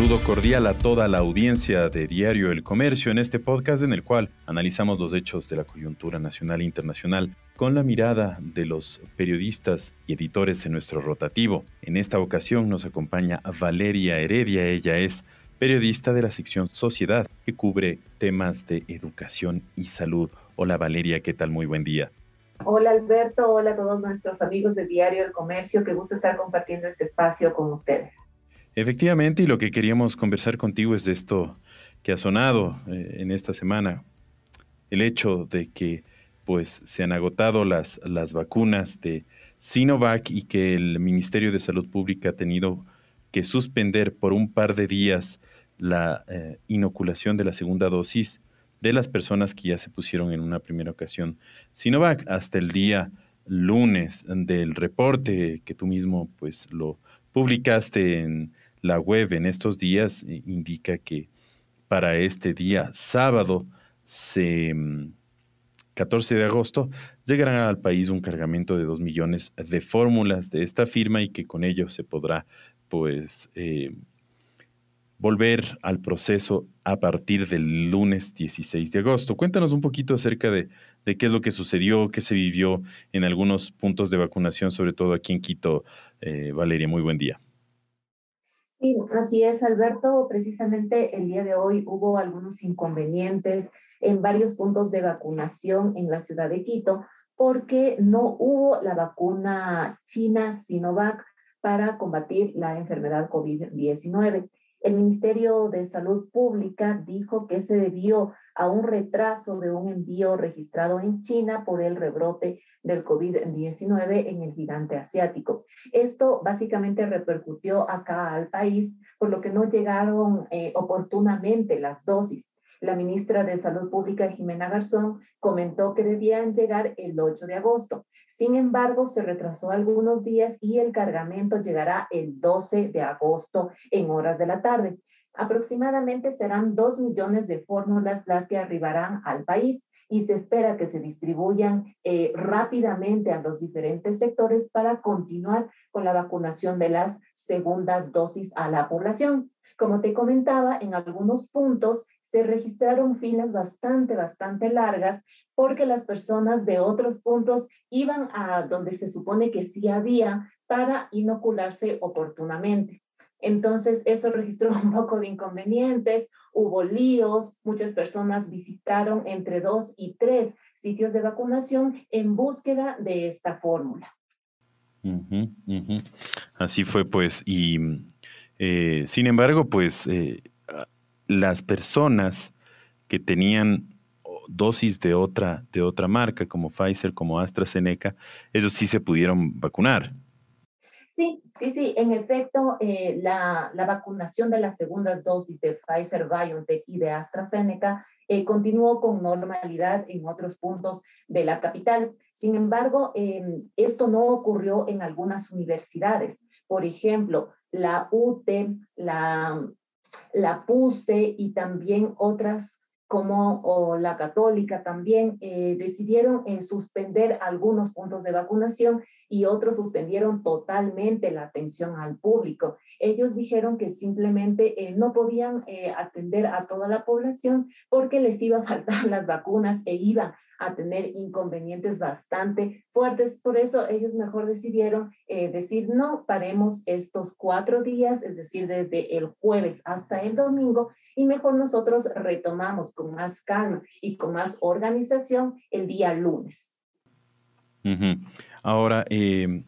saludo cordial a toda la audiencia de Diario El Comercio en este podcast en el cual analizamos los hechos de la coyuntura nacional e internacional con la mirada de los periodistas y editores en nuestro rotativo. En esta ocasión nos acompaña Valeria Heredia, ella es periodista de la sección Sociedad que cubre temas de educación y salud. Hola Valeria, ¿qué tal? Muy buen día. Hola Alberto, hola a todos nuestros amigos de Diario El Comercio, qué gusto estar compartiendo este espacio con ustedes. Efectivamente, y lo que queríamos conversar contigo es de esto que ha sonado eh, en esta semana, el hecho de que pues se han agotado las, las vacunas de Sinovac y que el Ministerio de Salud Pública ha tenido que suspender por un par de días la eh, inoculación de la segunda dosis de las personas que ya se pusieron en una primera ocasión Sinovac. Hasta el día lunes del reporte que tú mismo pues lo publicaste en la web en estos días eh, indica que para este día sábado, 14 mm, de agosto, llegará al país un cargamento de 2 millones de fórmulas de esta firma y que con ello se podrá pues eh, volver al proceso a partir del lunes 16 de agosto. Cuéntanos un poquito acerca de, qué es lo que sucedió, qué se vivió en algunos puntos de vacunación, sobre todo aquí en Quito. Eh, Valeria, muy buen día. Sí, así es, Alberto. Precisamente el día de hoy hubo algunos inconvenientes en varios puntos de vacunación en la ciudad de Quito porque no hubo la vacuna china Sinovac para combatir la enfermedad COVID-19. El Ministerio de Salud Pública dijo que se debió a un retraso de un envío registrado en China por el rebrote del COVID-19 en el gigante asiático. Esto básicamente repercutió acá al país, por lo que no llegaron eh, oportunamente las dosis. La ministra de Salud Pública, Jimena Garzón, comentó que debían llegar el 8 de agosto. Sin embargo, se retrasó algunos días y el cargamento llegará el 12 de agosto en horas de la tarde. Aproximadamente serán dos millones de fórmulas las que arribarán al país y se espera que se distribuyan eh, rápidamente a los diferentes sectores para continuar con la vacunación de las segundas dosis a la población. Como te comentaba, en algunos puntos se registraron filas bastante, bastante largas porque las personas de otros puntos iban a donde se supone que sí había para inocularse oportunamente. Entonces, eso registró un poco de inconvenientes, hubo líos, muchas personas visitaron entre dos y tres sitios de vacunación en búsqueda de esta fórmula. Así fue, pues, y eh, sin embargo, pues, eh, las personas que tenían dosis de otra, de otra marca, como Pfizer, como AstraZeneca, ellos sí se pudieron vacunar. Sí, sí, sí. En efecto, eh, la, la, vacunación de las segundas dosis de Pfizer, BioNTech y de AstraZeneca eh, continuó con normalidad en otros puntos de la capital. Sin embargo, em, esto no ocurrió en algunas universidades. Por ejemplo, la UTE, la la PUSE y también otras como la católica también eh, decidieron en suspender algunos puntos de vacunación y otros suspendieron totalmente la atención al público. Ellos dijeron que simplemente eh, no podían eh, atender a toda la población porque les iba a faltar las vacunas e iban a tener inconvenientes bastante fuertes. Por eso ellos mejor decidieron eh, decir, no, paremos estos cuatro días, es decir, desde el jueves hasta el domingo, y mejor nosotros retomamos con más calma y con más organización el día lunes. Ahora, em,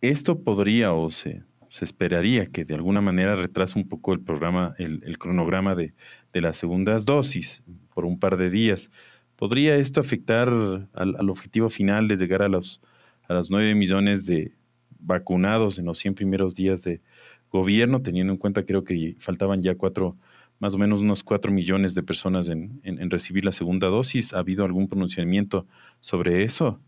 esto podría o se, se, esperaría que de alguna manera retrase un poco el programa, el, cronograma de, de, las segundas dosis por un par de días. ¿Podría esto afectar al, objetivo final de llegar a los, a los 9 millones de vacunados en los 100 primeros días de gobierno, teniendo en cuenta creo que faltaban ya cuatro, más o menos unos 4 millones de personas en, en, recibir la segunda dosis? ¿Ha habido algún pronunciamiento sobre eso?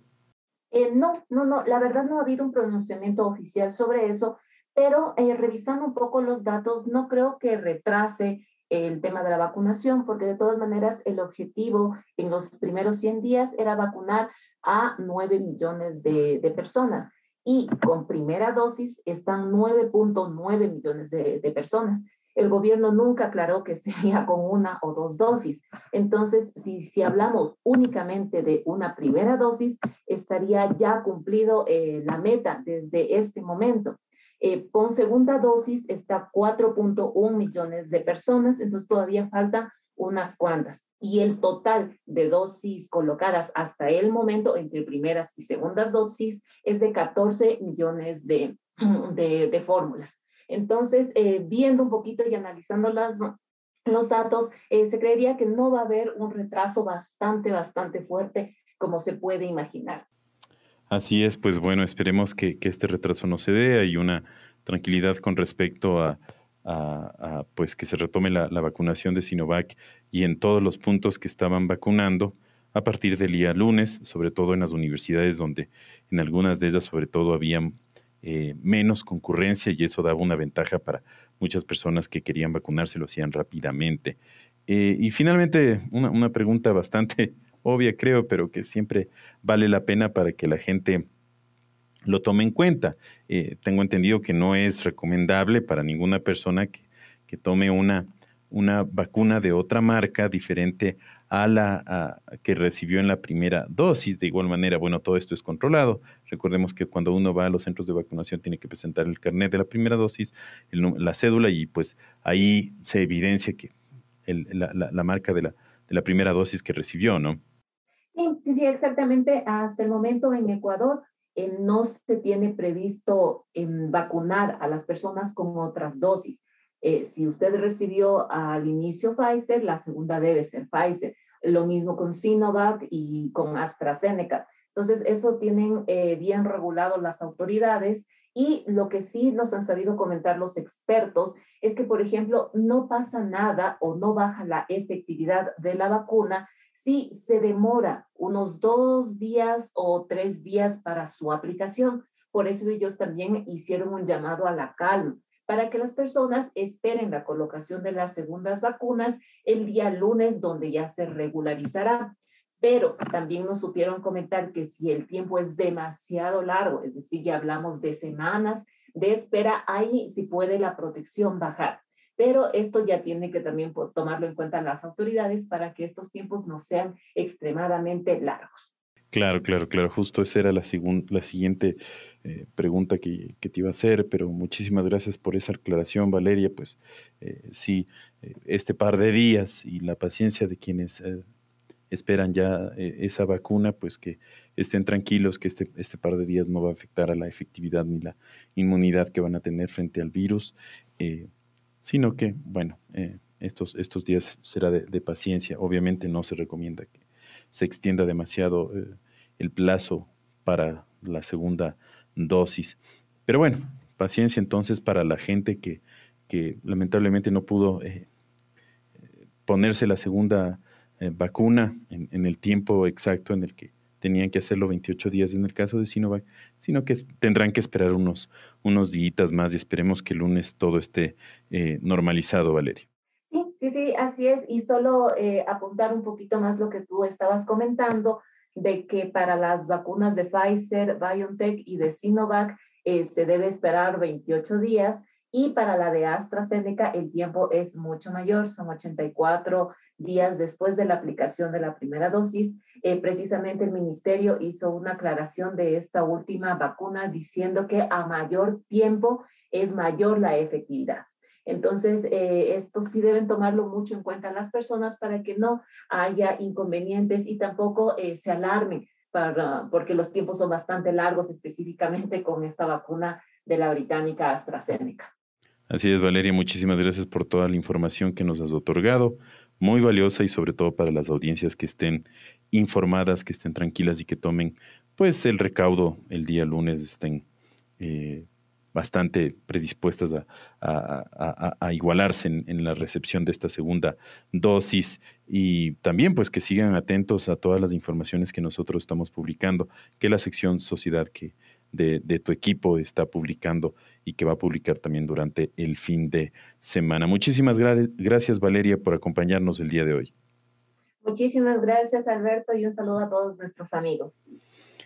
Eh, no, no, no, la verdad no ha habido un pronunciamiento oficial sobre eso, pero eh, revisando un poco los datos, no creo que retrase el tema de la vacunación, porque de todas maneras el objetivo en los primeros 100 días era vacunar a 9 millones de, personas. y con primera dosis están 9.9 millones de, personas el gobierno nunca aclaró que sería con una o dos dosis. Entonces, si, si hablamos únicamente de una primera dosis, estaría ya cumplido eh, la meta desde este momento. Eh, con segunda dosis está 4.1 millones de personas, entonces todavía falta unas cuantas. Y el total de dosis colocadas hasta el momento entre primeras y segundas dosis es de 14 millones de, de, de fórmulas. Entonces, eh, viendo un poquito y analizando las, los datos, eh, se creería que no va a haber un retraso bastante, bastante fuerte como se puede imaginar. Así es, pues bueno, esperemos que, este retraso no se dé. Hay una tranquilidad con respecto a, pues que se retome la, la, vacunación de Sinovac y en todos los puntos que estaban vacunando a partir del día lunes, sobre todo en las universidades donde en algunas de ellas sobre todo habían eh, menos concurrencia y eso daba una ventaja para muchas personas que querían vacunarse, lo hacían rápidamente. Eh, y finalmente, una, pregunta bastante obvia, creo, pero que siempre vale la pena para que la gente lo tome en cuenta. Eh, tengo entendido que no es recomendable para ninguna persona que, tome una, una vacuna de otra marca diferente a la que recibió en la primera dosis. De igual manera, bueno, todo esto es controlado. Recordemos que cuando uno va a los centros de vacunación tiene que presentar el carnet de la primera dosis, la cédula y pues ahí se evidencia que la, marca de la, de la primera dosis que recibió, ¿no? Sí, sí, exactamente. Hasta el momento en Ecuador eh, no se tiene previsto en vacunar a las personas con otras dosis. Eh, si usted recibió al inicio Pfizer, la segunda debe ser Pfizer. Lo mismo con Sinovac y con AstraZeneca. Entonces, eso tienen eh, bien regulado las autoridades y lo que sí nos han sabido comentar los expertos es que, por ejemplo, no pasa nada o no baja la efectividad de la vacuna si se demora unos dos días o tres días para su aplicación. Por eso ellos también hicieron un llamado a la calma para que las personas esperen la colocación de las segundas vacunas el día lunes, donde ya se regularizará. Pero también nos supieron comentar que si el tiempo es demasiado largo, es decir, ya hablamos de semanas de espera, ahí sí puede la protección bajar. Pero esto ya tiene que también tomarlo en cuenta las autoridades para que estos tiempos no sean extremadamente largos. Claro, claro, claro. Justo esa era la, la siguiente eh, pregunta que, te iba a hacer, pero muchísimas gracias por esa aclaración, Valeria. Pues eh, sí, eh, este par de días y la paciencia de quienes esperan ya esa vacuna, pues que estén tranquilos que este, este par de días no va a afectar a la efectividad ni la inmunidad que van a tener frente al virus, sino que, bueno, estos, estos días será de, paciencia. Obviamente no se recomienda que se extienda demasiado el plazo para la segunda dosis. Pero bueno, paciencia entonces para la gente que, que lamentablemente no pudo eh, ponerse la segunda eh, vacuna en, el tiempo exacto en el que tenían que hacerlo 28 días en el caso de Sinovac, sino que tendrán que esperar unos, unos días más y esperemos que el lunes todo esté eh, normalizado, Valeria. Sí, sí, sí, así es. Y solo apuntar un poquito más lo que tú estabas comentando de que para las vacunas de Pfizer, BioNTech y de Sinovac eh, se debe esperar 28 días y para la de AstraZeneca el tiempo es mucho mayor, son 84 días después de la aplicación de la primera dosis. Eh, precisamente el ministerio hizo una aclaración de esta última vacuna diciendo que a mayor tiempo es mayor la efectividad. Entonces, eh, esto sí deben tomarlo mucho en cuenta las personas para que no haya inconvenientes y tampoco eh, se alarmen, para, porque los tiempos son bastante largos, específicamente con esta vacuna de la británica AstraZeneca. Así es, Valeria, muchísimas gracias por toda la información que nos has otorgado, muy valiosa y sobre todo para las audiencias que estén informadas, que estén tranquilas y que tomen pues el recaudo el día lunes, estén eh, bastante predispuestas a, igualarse en, la recepción de esta segunda dosis. Y también pues que sigan atentos a todas las informaciones que nosotros estamos publicando, que la sección sociedad que de, tu equipo está publicando y que va a publicar también durante el fin de semana. Muchísimas gracias Valeria por acompañarnos el día de hoy. Muchísimas gracias Alberto y un saludo a todos nuestros amigos.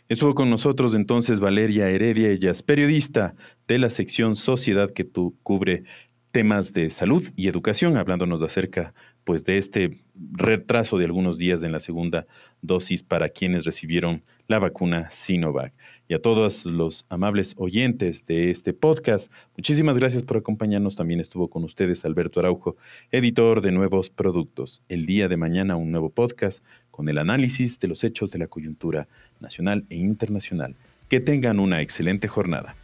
Estuvo con nosotros entonces Valeria Heredia, ella es periodista de la sección Sociedad que tú cubre temas de salud y educación, hablándonos acerca pues de este retraso de algunos días en la segunda dosis para quienes recibieron la vacuna Sinovac. Y a todos los amables oyentes de este podcast, muchísimas gracias por acompañarnos. También estuvo con ustedes Alberto Araujo, editor de Nuevos Productos. El día de mañana un nuevo podcast con el análisis de los hechos de la coyuntura nacional e internacional. Que tengan una excelente jornada.